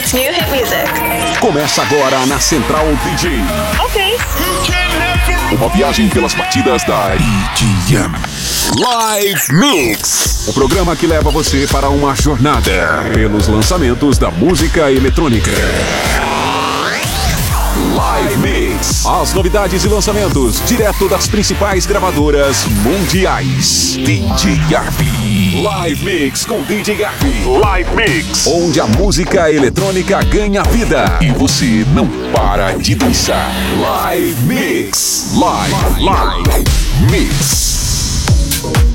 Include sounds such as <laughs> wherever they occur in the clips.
It's new hit music. Começa agora na Central DJ. Ok. Uma viagem pelas partidas da EDM. Live Mix. O programa que leva você para uma jornada pelos lançamentos da música eletrônica. Live Mix. As novidades e lançamentos direto das principais gravadoras mundiais. DJ Garbi. Live Mix com DJ Garbi. Live Mix. Onde a música eletrônica ganha vida e você não para de dançar. Live Mix. Live, live, live. mix.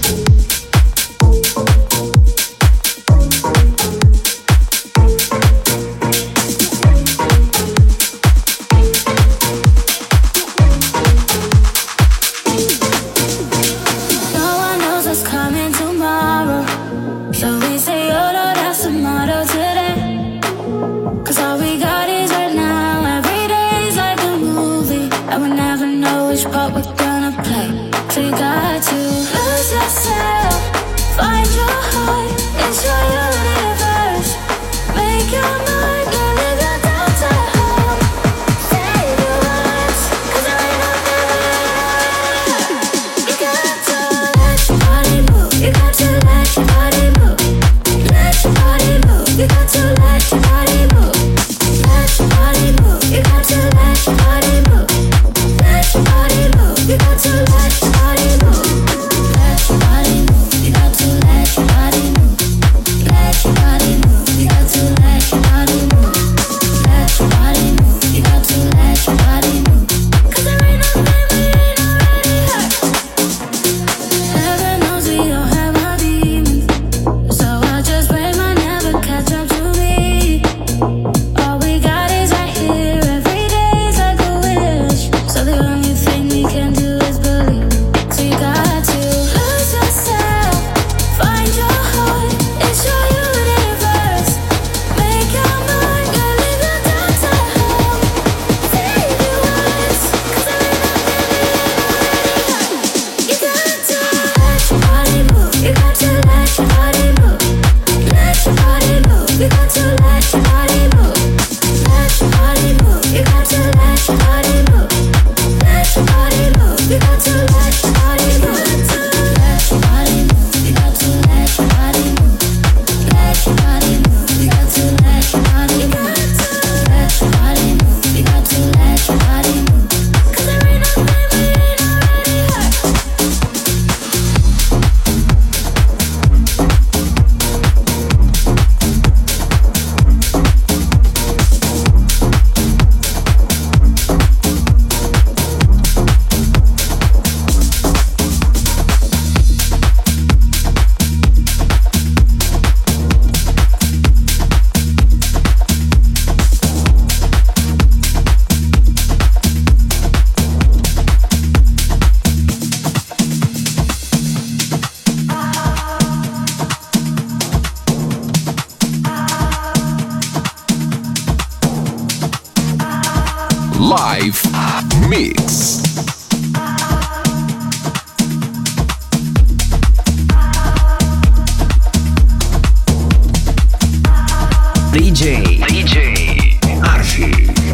DJ. DJ. Arfi.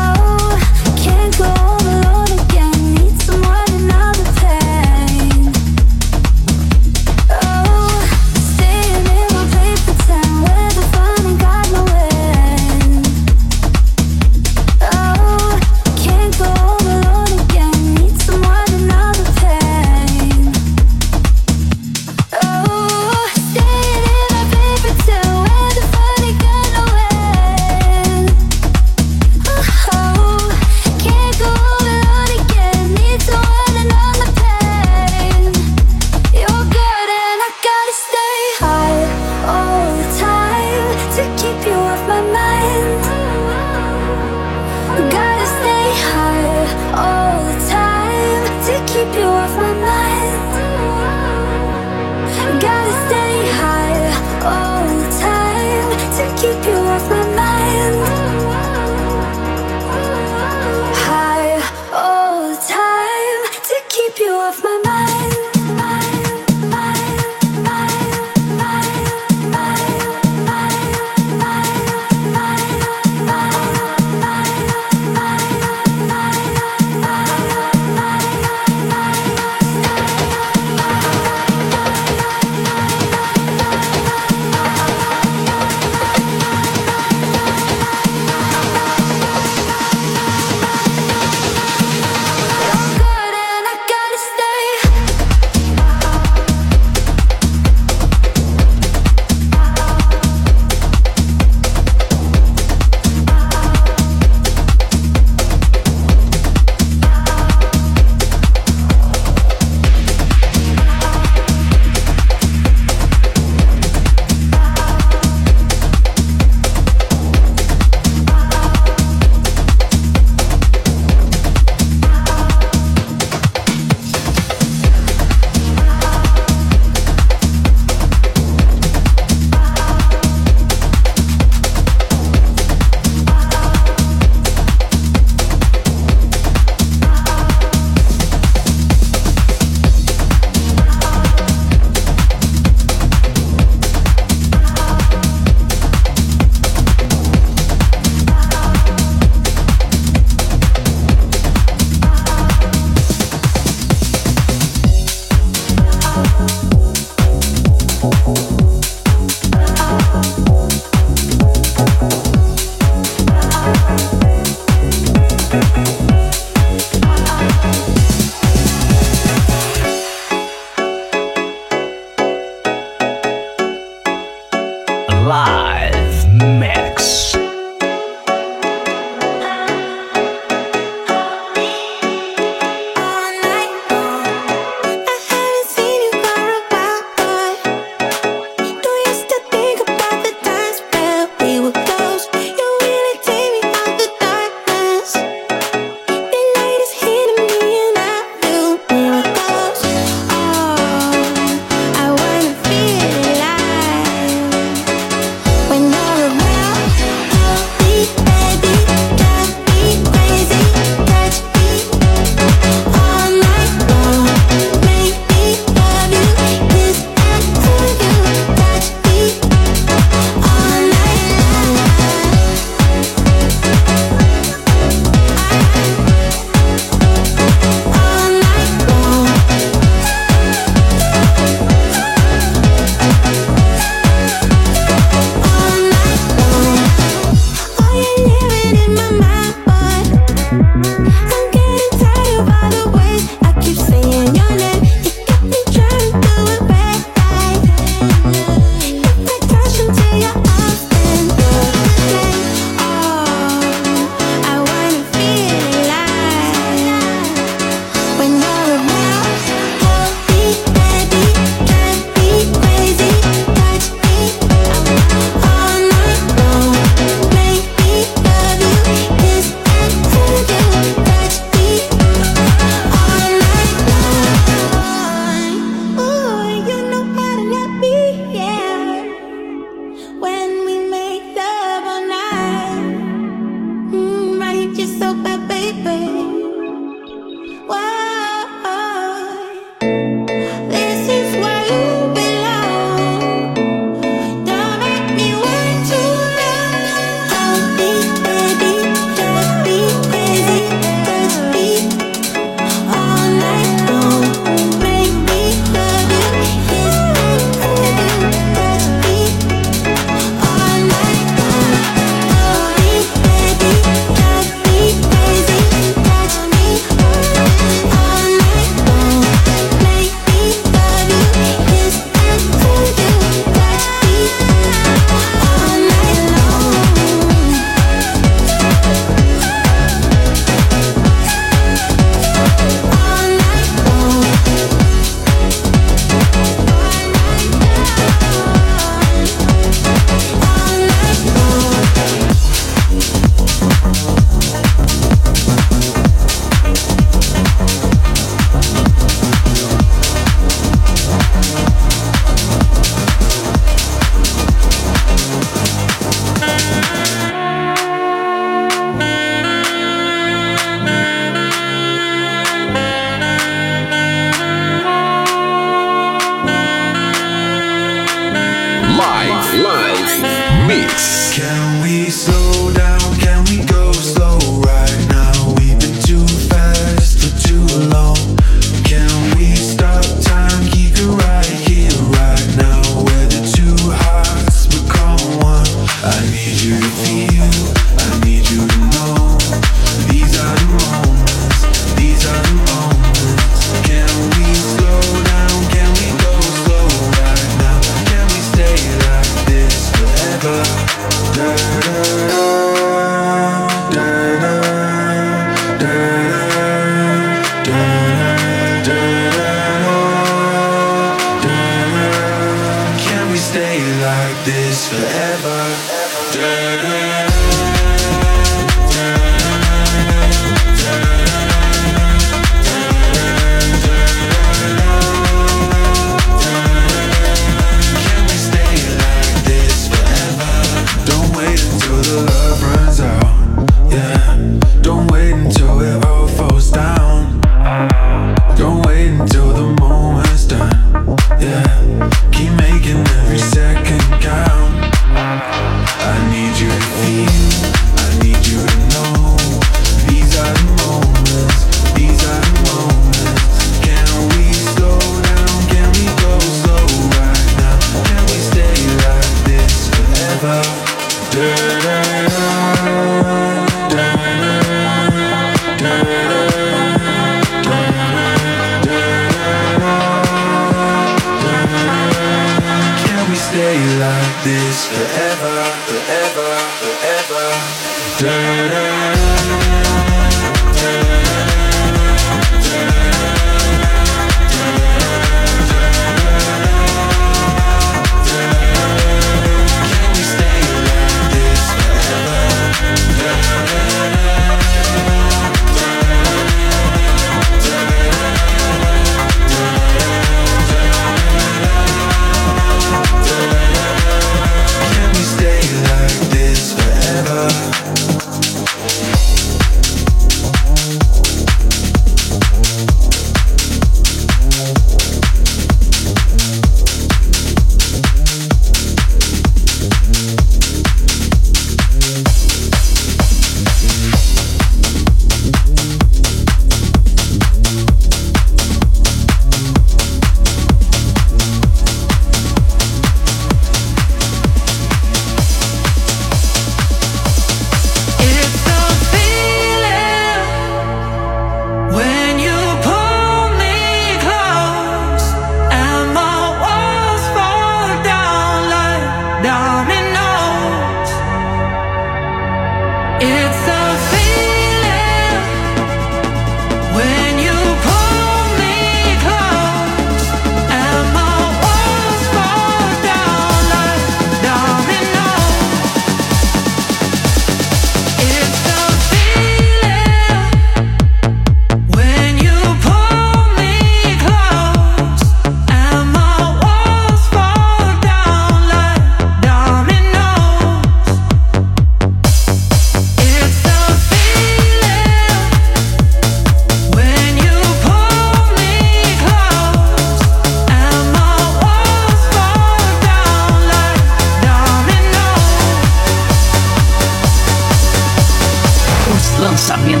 Wrap your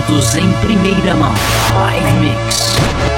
heart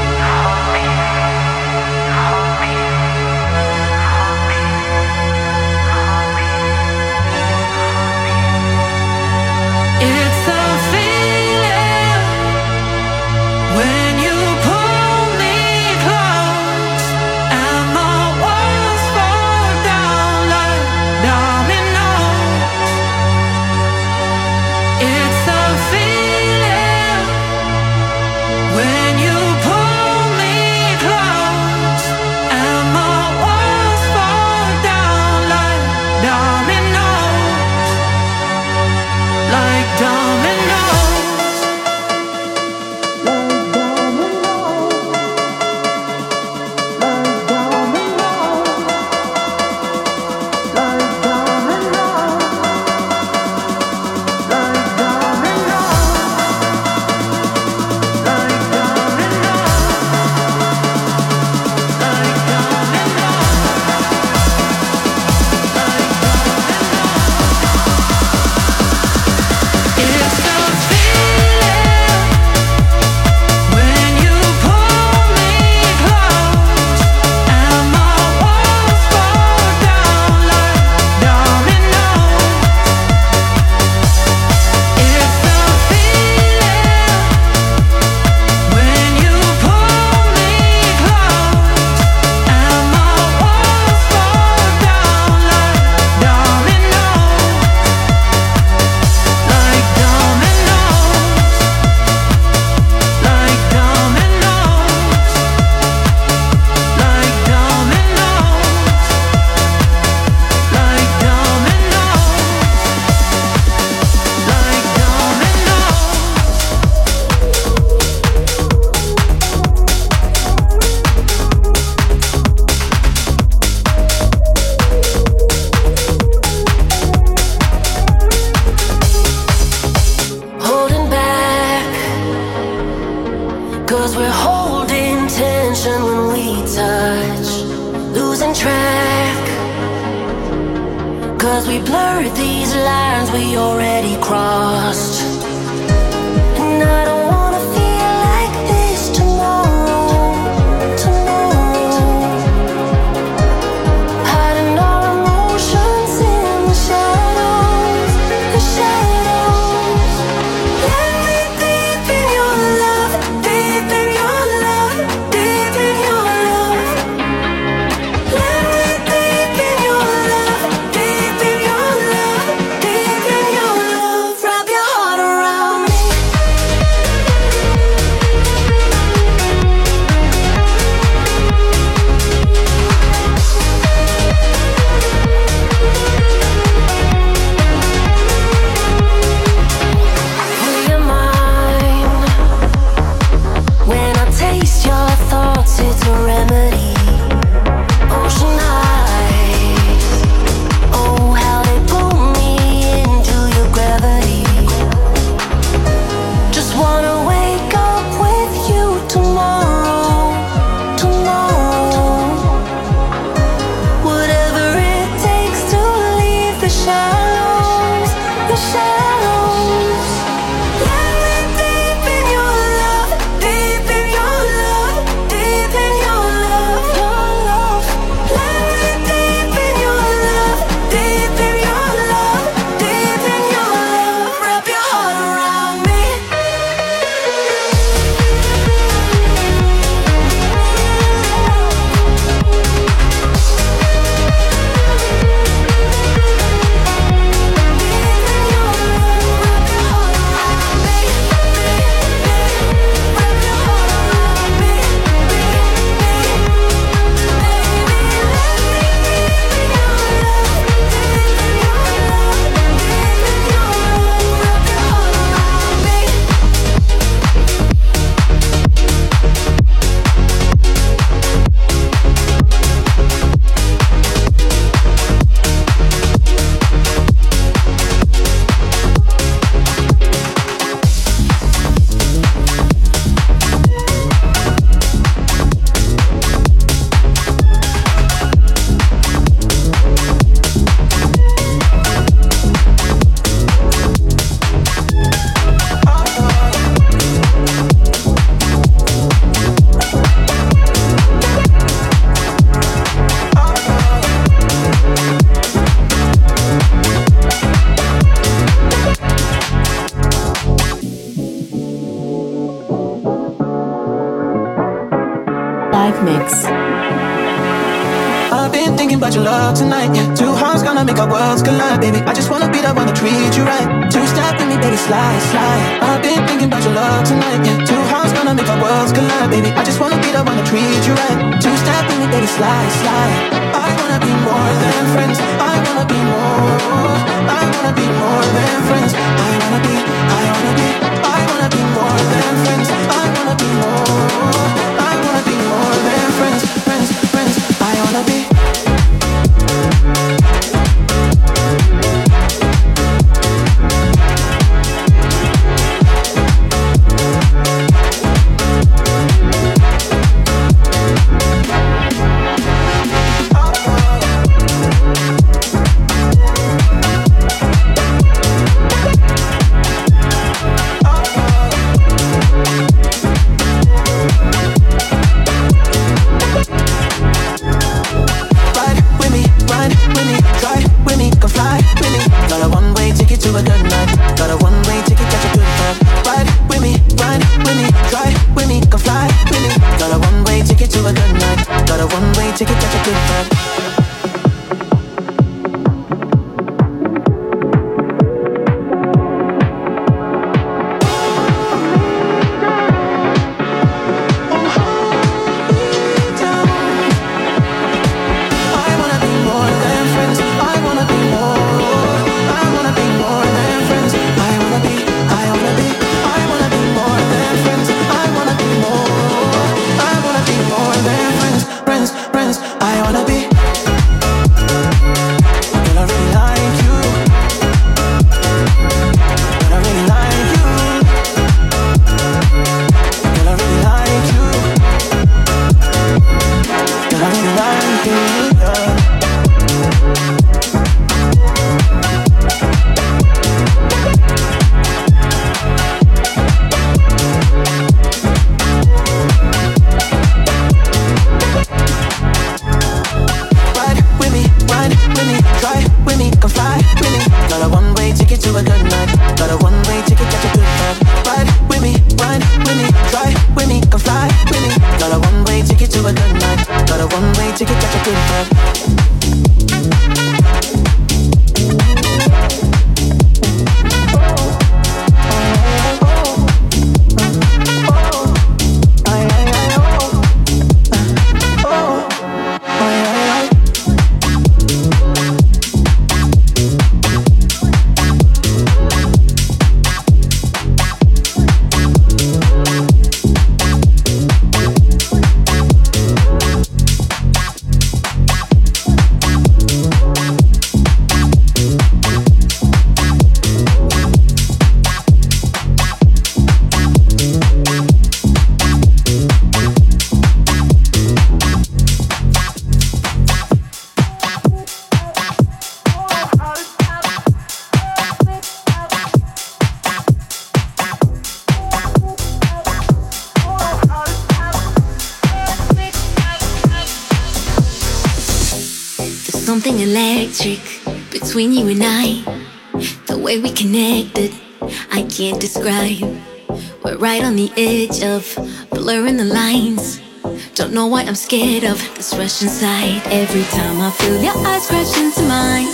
scared of this rush inside. Every time I feel your eyes crash into mine,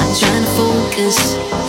I'm trying to focus.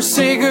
Forsaker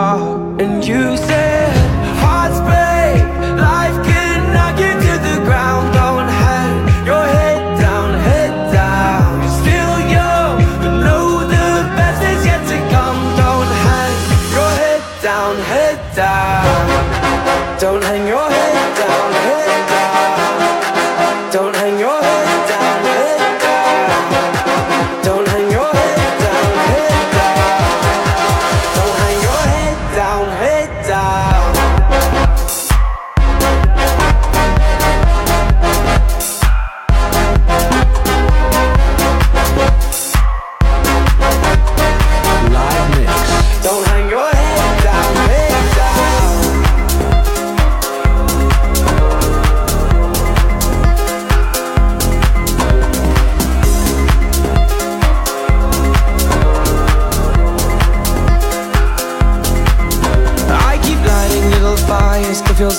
and you said.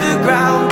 the ground.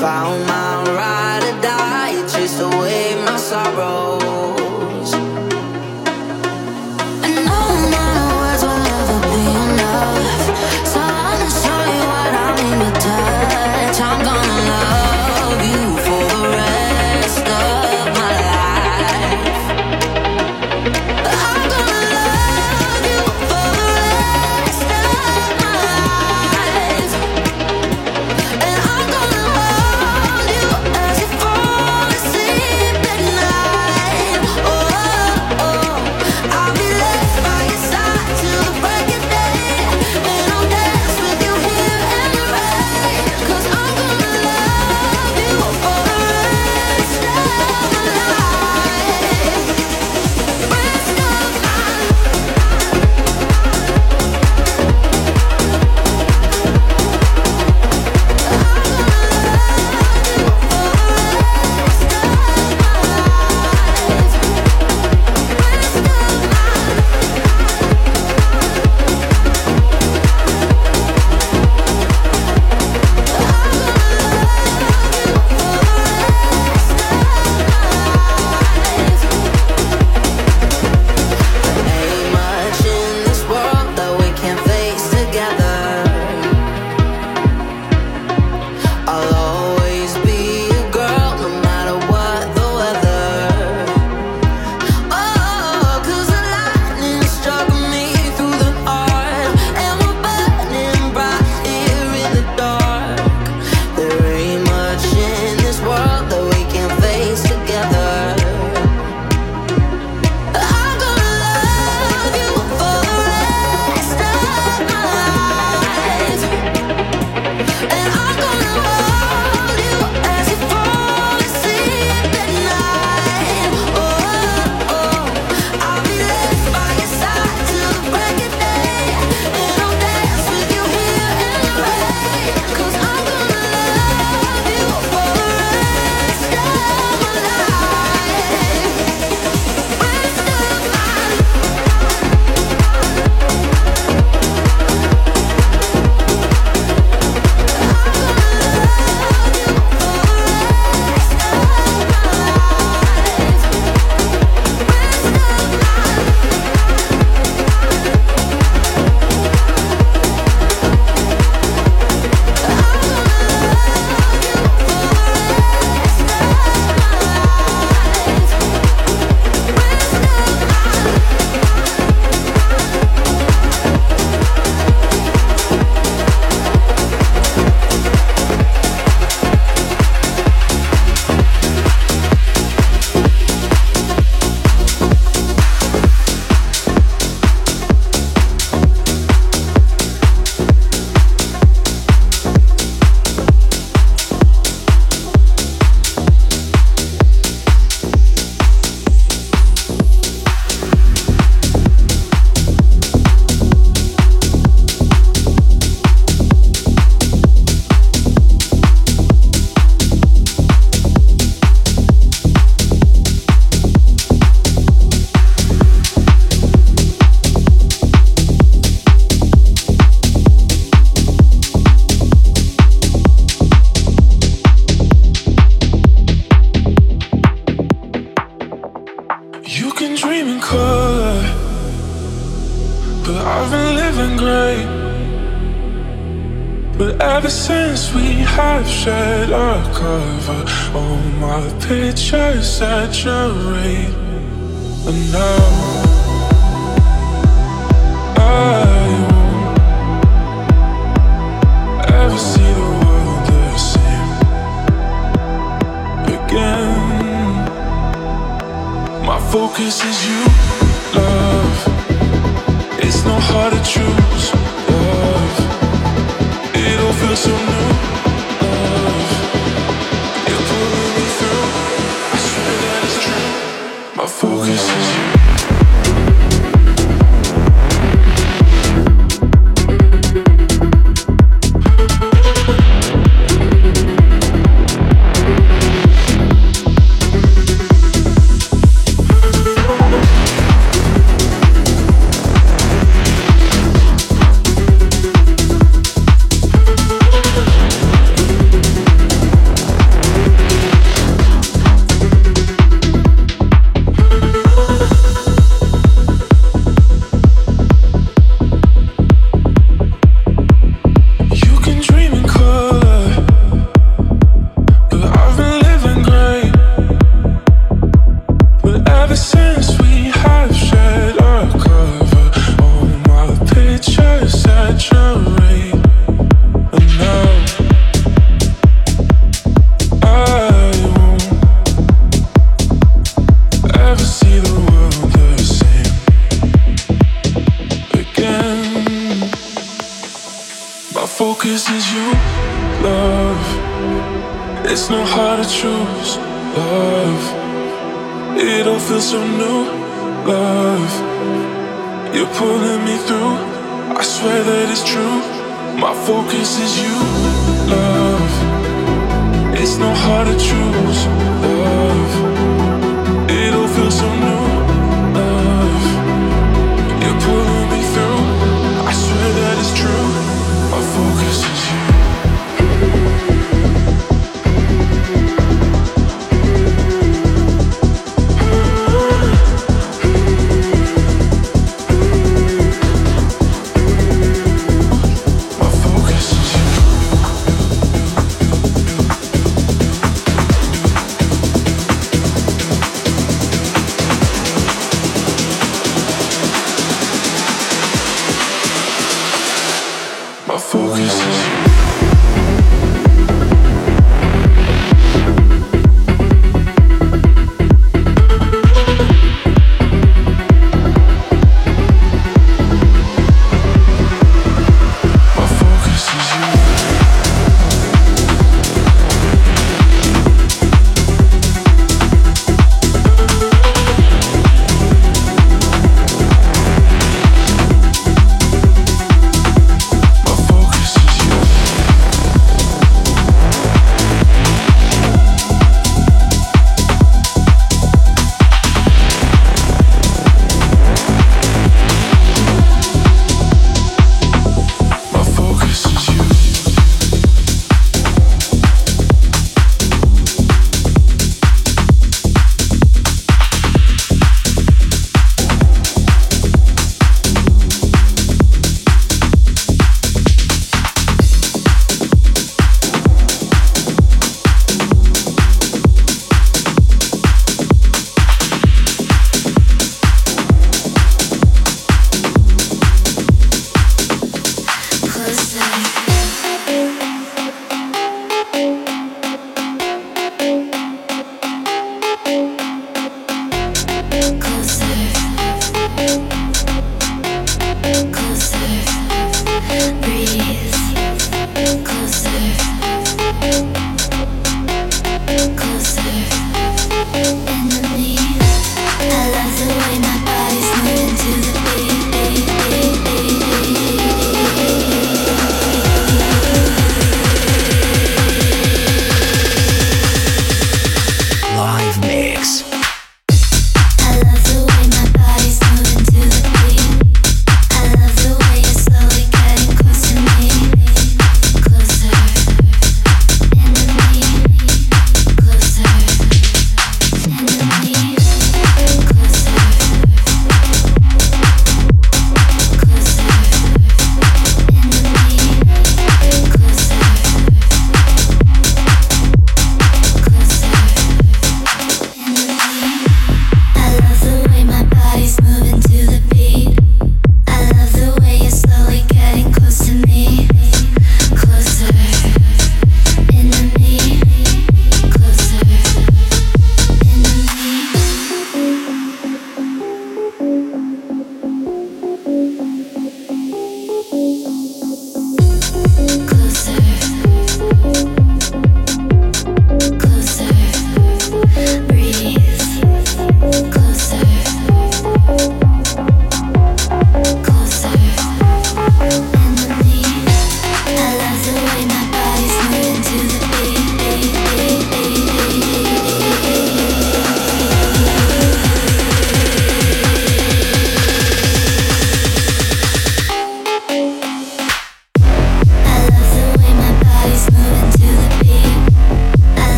found my have shed a cover oh all my pictures saturate And now I won't ever see the world the same. Again My focus is you.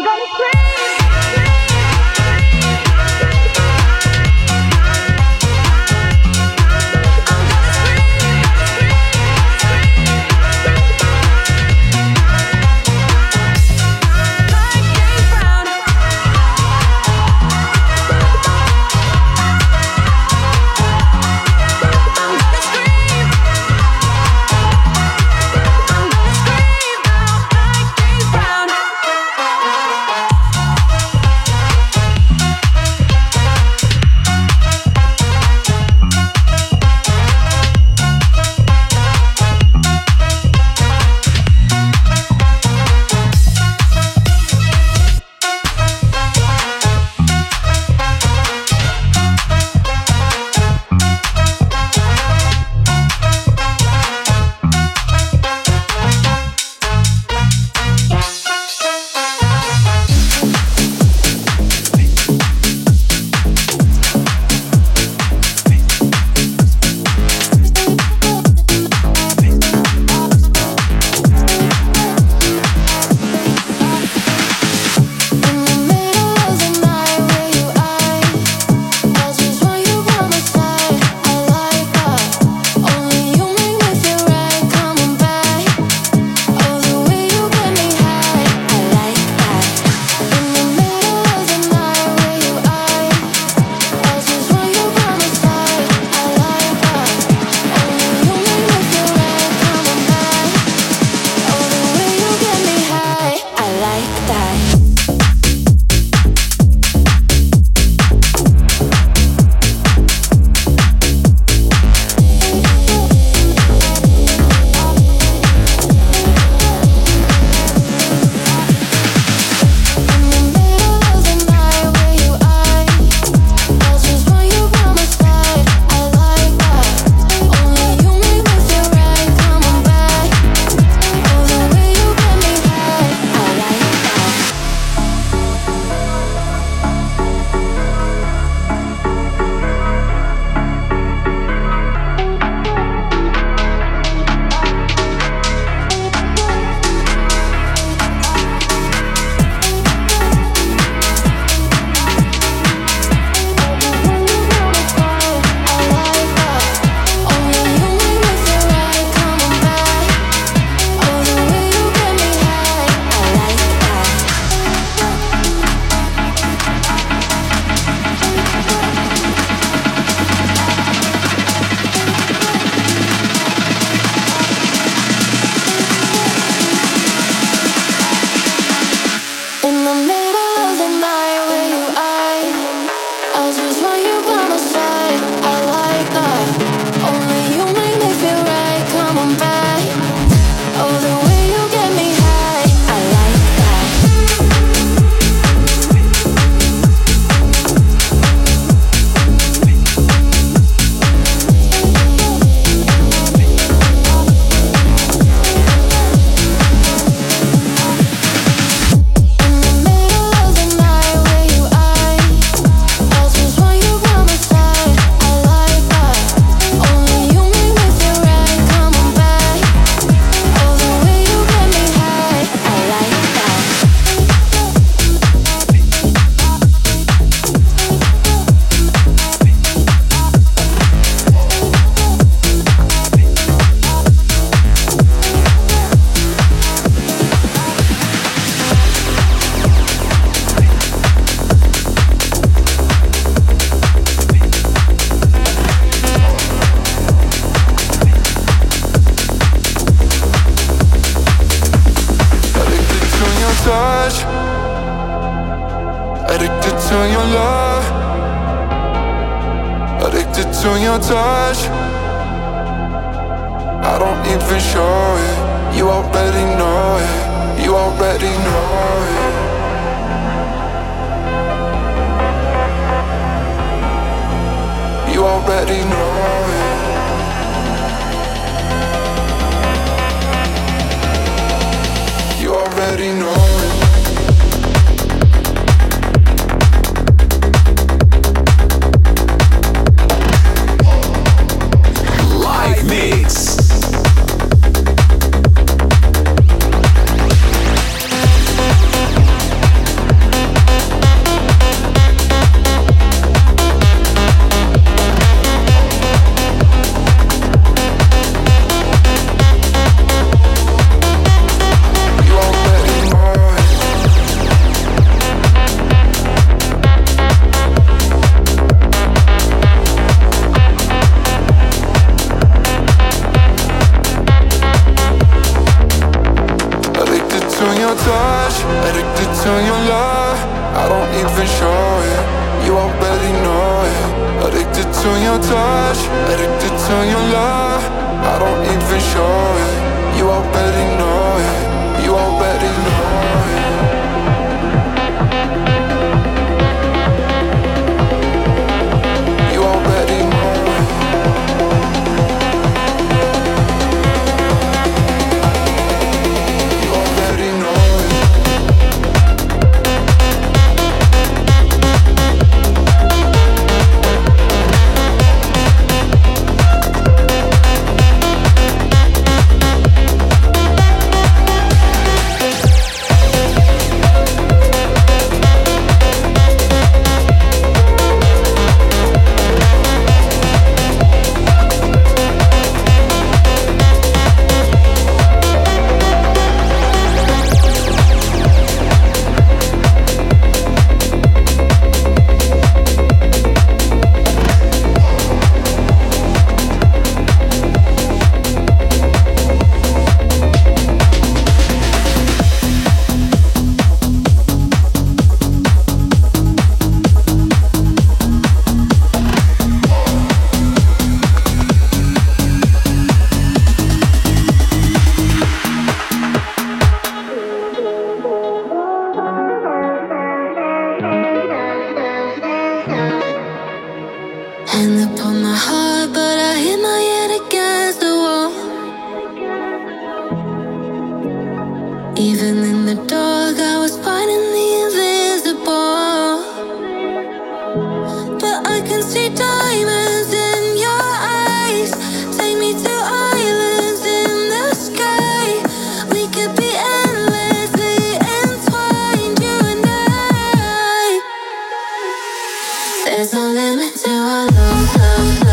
I'm gonna scream. love, love, love.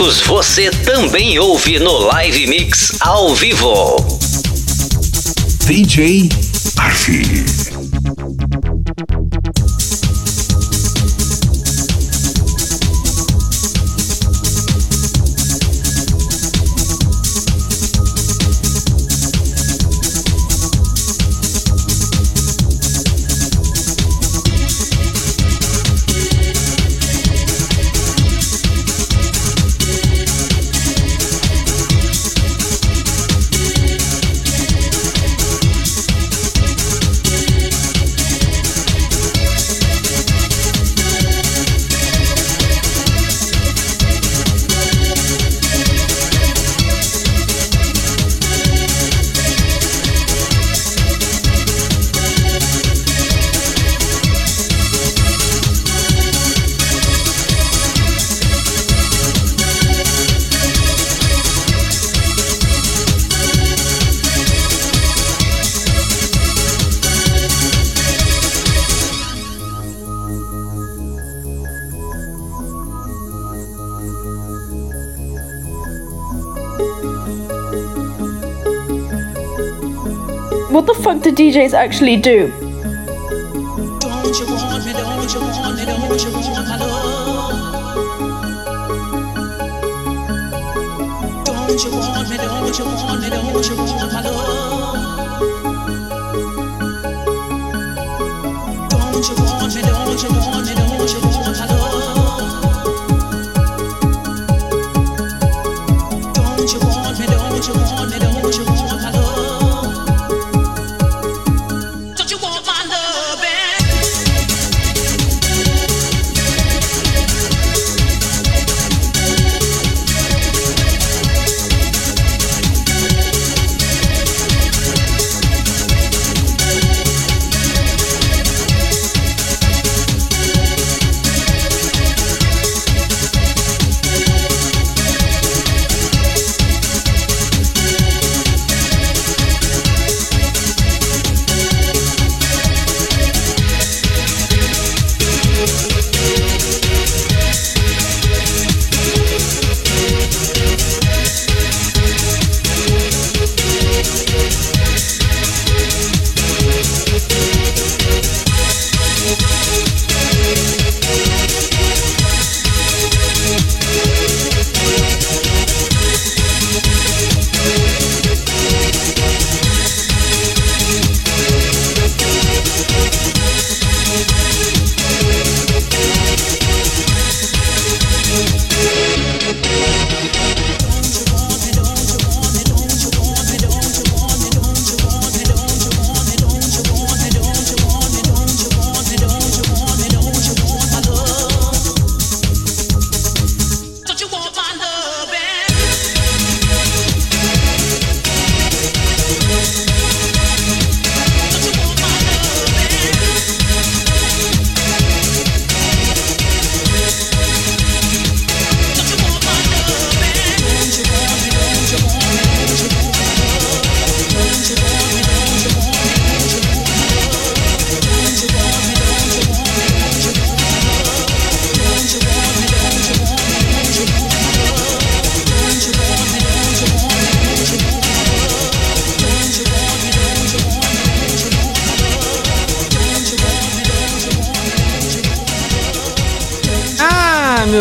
Você também ouve no Live Mix ao vivo. DJ Arfi. DJs actually do?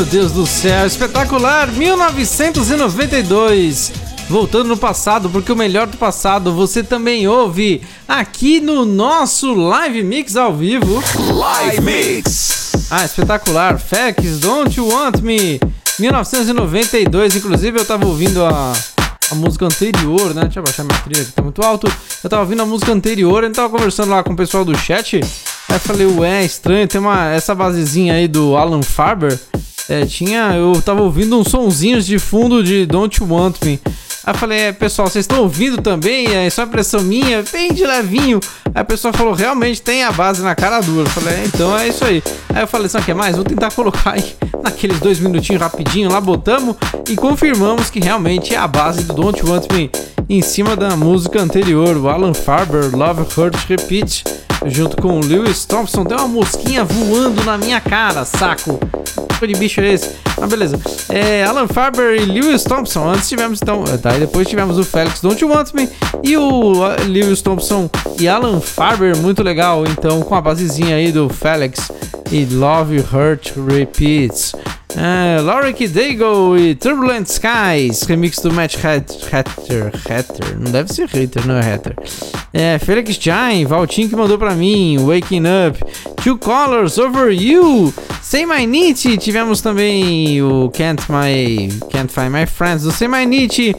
Deus do céu, espetacular! 1992. Voltando no passado, porque o melhor do passado você também ouve aqui no nosso Live Mix ao vivo. Live Mix. Ah, espetacular. Facts, Don't You Want Me. 1992, inclusive eu tava ouvindo a, a música anterior, né? Deixa eu baixar minha trilha que tá muito alto. Eu tava ouvindo a música anterior, eu tava conversando lá com o pessoal do chat. Aí eu falei, ué, estranho, tem uma, essa basezinha aí do Alan Farber. É, tinha. Eu tava ouvindo uns sonzinhos de fundo de Don't You Want Me. Aí eu falei, é, pessoal, vocês estão ouvindo também? É só impressão minha, bem de levinho. Aí a pessoa falou, realmente tem a base na cara dura. Eu falei, é, então é isso aí. Aí eu falei, sabe o que mais? Vou tentar colocar aí <laughs> naqueles dois minutinhos rapidinho lá, botamos e confirmamos que realmente é a base do Don't Want Me em cima da música anterior, o Alan Farber, Love Hurt Repeat, junto com o Lewis Thompson. Tem uma mosquinha voando na minha cara, saco. tipo de bicho é esse? Mas beleza. É, Alan Farber e Lewis Thompson. Antes tivemos então. Tá, e depois tivemos o Felix Don't You Want Me e o uh, Lewis Thompson e Alan Farber. Muito legal. Então, com a basezinha aí do Felix e Love Hurt Repeats. É, Lorik Dago e Turbulent Skies, remix do Matt Het- Hatter. Hatter, não deve ser Hatter, não é Hatter. É, Felix Jain, Valtinho que mandou pra mim, Waking Up, Two Colors Over You, Say My Nietzsche, tivemos também o Can't My Can't Find My Friends do Say My Nietzsche,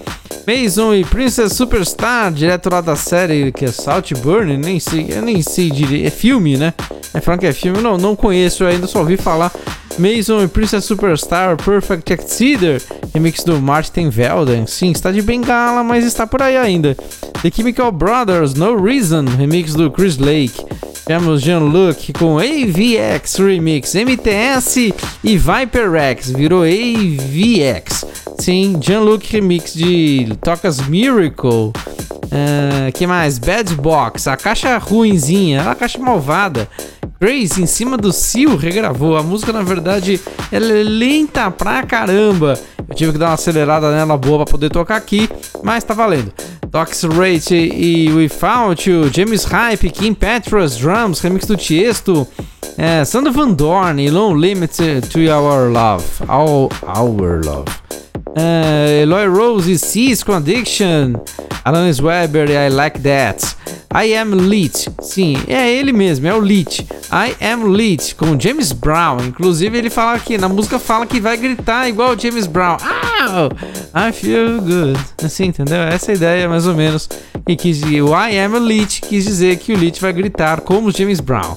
Mason e Princess Superstar, direto lá da série que é Saltburn, nem sei, eu nem sei direito, é filme, né? É falando que é filme, não, não conheço ainda, só ouvi falar. Mason e Princess Superstar, Perfect Exceder, remix do Martin Velden. Sim, está de bengala, mas está por aí ainda. The Chemical Brothers, No Reason, remix do Chris Lake. Temos Jean-Luc com AVX Remix, MTS e Viper Rex, virou AVX. Sim, Jean-Luc Remix de Tocas Miracle. Ah, que mais? Bad Box, a caixa ruinzinha, a caixa malvada. Grace em cima do Seal regravou. A música, na verdade, ela é lenta pra caramba. Eu tive que dar uma acelerada nela boa pra poder tocar aqui, mas tá valendo. Tox Rate e Without You, James Hype, Kim Petras, Drums, remix do Tiesto, é, Van Dorn e Long Limit to Our Love. Our, our Love. É, Eloy Rose e com Addiction, Alanis Weber e I Like That. I Am Lit, sim, é ele mesmo, é o Lit. I Am Lit com James Brown. Inclusive ele fala aqui, na música fala que vai gritar igual James Brown. Ah, I feel good. Assim, entendeu? Essa é a ideia mais ou menos. E dizer, o I Am Lit quis dizer que o Lit vai gritar como James Brown.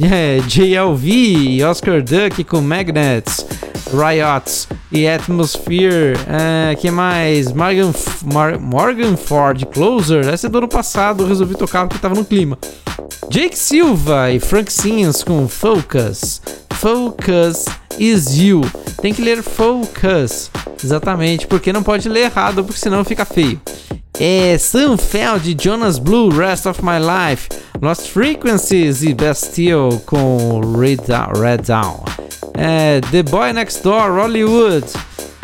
É, JLV, Oscar Duck com Magnets, Riots e Atmosphere. É, que mais? Morgan, Mar- Morgan Ford Closer. Essa é do ano passado, eu resolvi tocar porque tava no clima. Jake Silva e Frank Sims com Focus. Focus is you. Tem que ler Focus. Exatamente, porque não pode ler errado, porque senão fica feio. É Sam Feld, Jonas Blue, Rest of My Life, Lost Frequencies e Bastille com. Red Down. É, The Boy Next Door, Hollywood.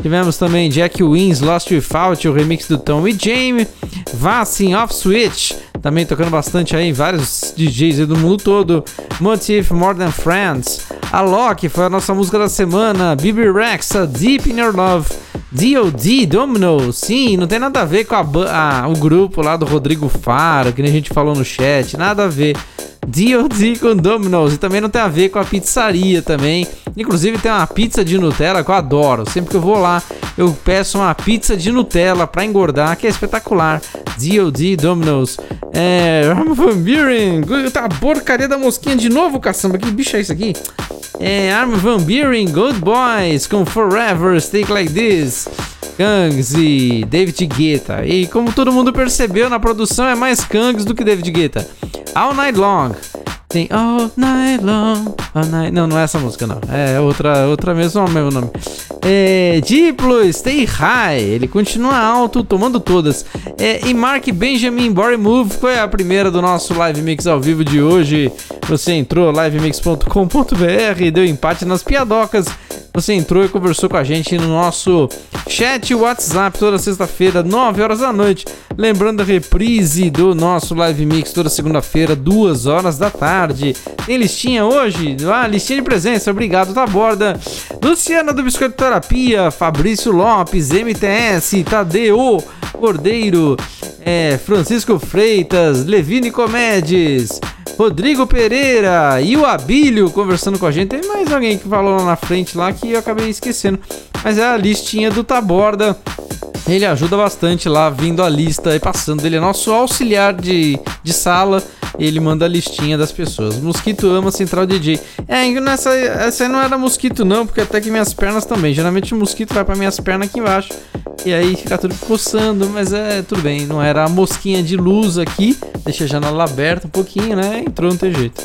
Tivemos também Jack Wins, Lost Without, o remix do Tom e Jamie. Vassin Off Switch, também tocando bastante aí, vários DJs do mundo todo. Motif, More Than Friends. Alok foi a nossa música da semana. Bibi Rex, a Deep in Your Love. DOD, Domino, sim, não tem nada a ver com a, a- o grupo lá do Rodrigo Faro, que nem a gente falou no chat, nada a ver. DOD com Domino's e também não tem a ver com a pizzaria também. Inclusive tem uma pizza de Nutella que eu adoro. Sempre que eu vou lá, eu peço uma pizza de Nutella pra engordar, que é espetacular. DOD Domino's. É. Armin Van Buren. Tá porcaria da mosquinha de novo, caçamba. Que bicho é isso aqui? É. Armin Van Buren, Good Boys com Forever, Stay Like This. Kangs e David Guetta. E como todo mundo percebeu, na produção é mais Kangs do que David Guetta. All Night Long. Tem All Night Long. All night... Não, não é essa música, não. É outra, outra mesmo, é mesmo nome. É, Diplo, Stay High. Ele continua alto, tomando todas. É, e Mark Benjamin Body Move foi a primeira do nosso live mix ao vivo de hoje. Você entrou livemix.com.br, deu empate nas piadocas. Você entrou e conversou com a gente no nosso chat WhatsApp toda sexta-feira, 9 horas da noite. Lembrando a reprise do nosso live mix toda segunda-feira, 2 horas da tarde. Tem listinha hoje? Ah, listinha de presença, obrigado, tá borda. Luciana do Biscoito Terapia, Fabrício Lopes, MTS, Tadeu Cordeiro, é, Francisco Freitas, Levine Comedes. Rodrigo Pereira e o Abílio conversando com a gente. Tem mais alguém que falou lá na frente lá que eu acabei esquecendo. Mas é a listinha do Taborda. Ele ajuda bastante lá, vindo a lista e passando. Ele é nosso auxiliar de, de sala. Ele manda a listinha das pessoas. Mosquito ama Central DJ. É, nessa, essa não era mosquito, não, porque até que minhas pernas também. Geralmente o mosquito vai para minhas pernas aqui embaixo. E aí fica tudo coçando, mas é tudo bem. Não era a mosquinha de luz aqui. Deixa a janela aberta um pouquinho, né? Entrou, não tem jeito.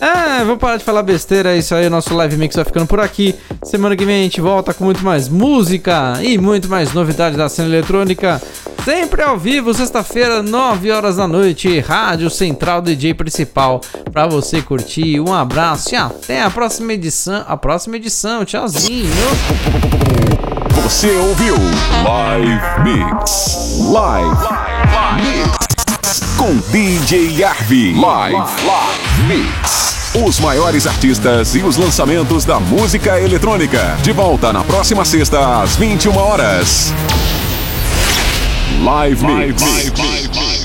Ah, vou parar de falar besteira, é isso aí, nosso live mix vai ficando por aqui. Semana que vem a gente volta com muito mais música e muito mais novidades da cena eletrônica. Sempre ao vivo, sexta-feira, 9 horas da noite, Rádio Central DJ Principal, pra você curtir. Um abraço e até a próxima edição. A próxima edição, tchauzinho. Você ouviu Live Mix. Live Mix. Com DJ Arvi. Live Mix. Os maiores artistas e os lançamentos da música eletrônica. De volta na próxima sexta, às 21 horas. Live Mix.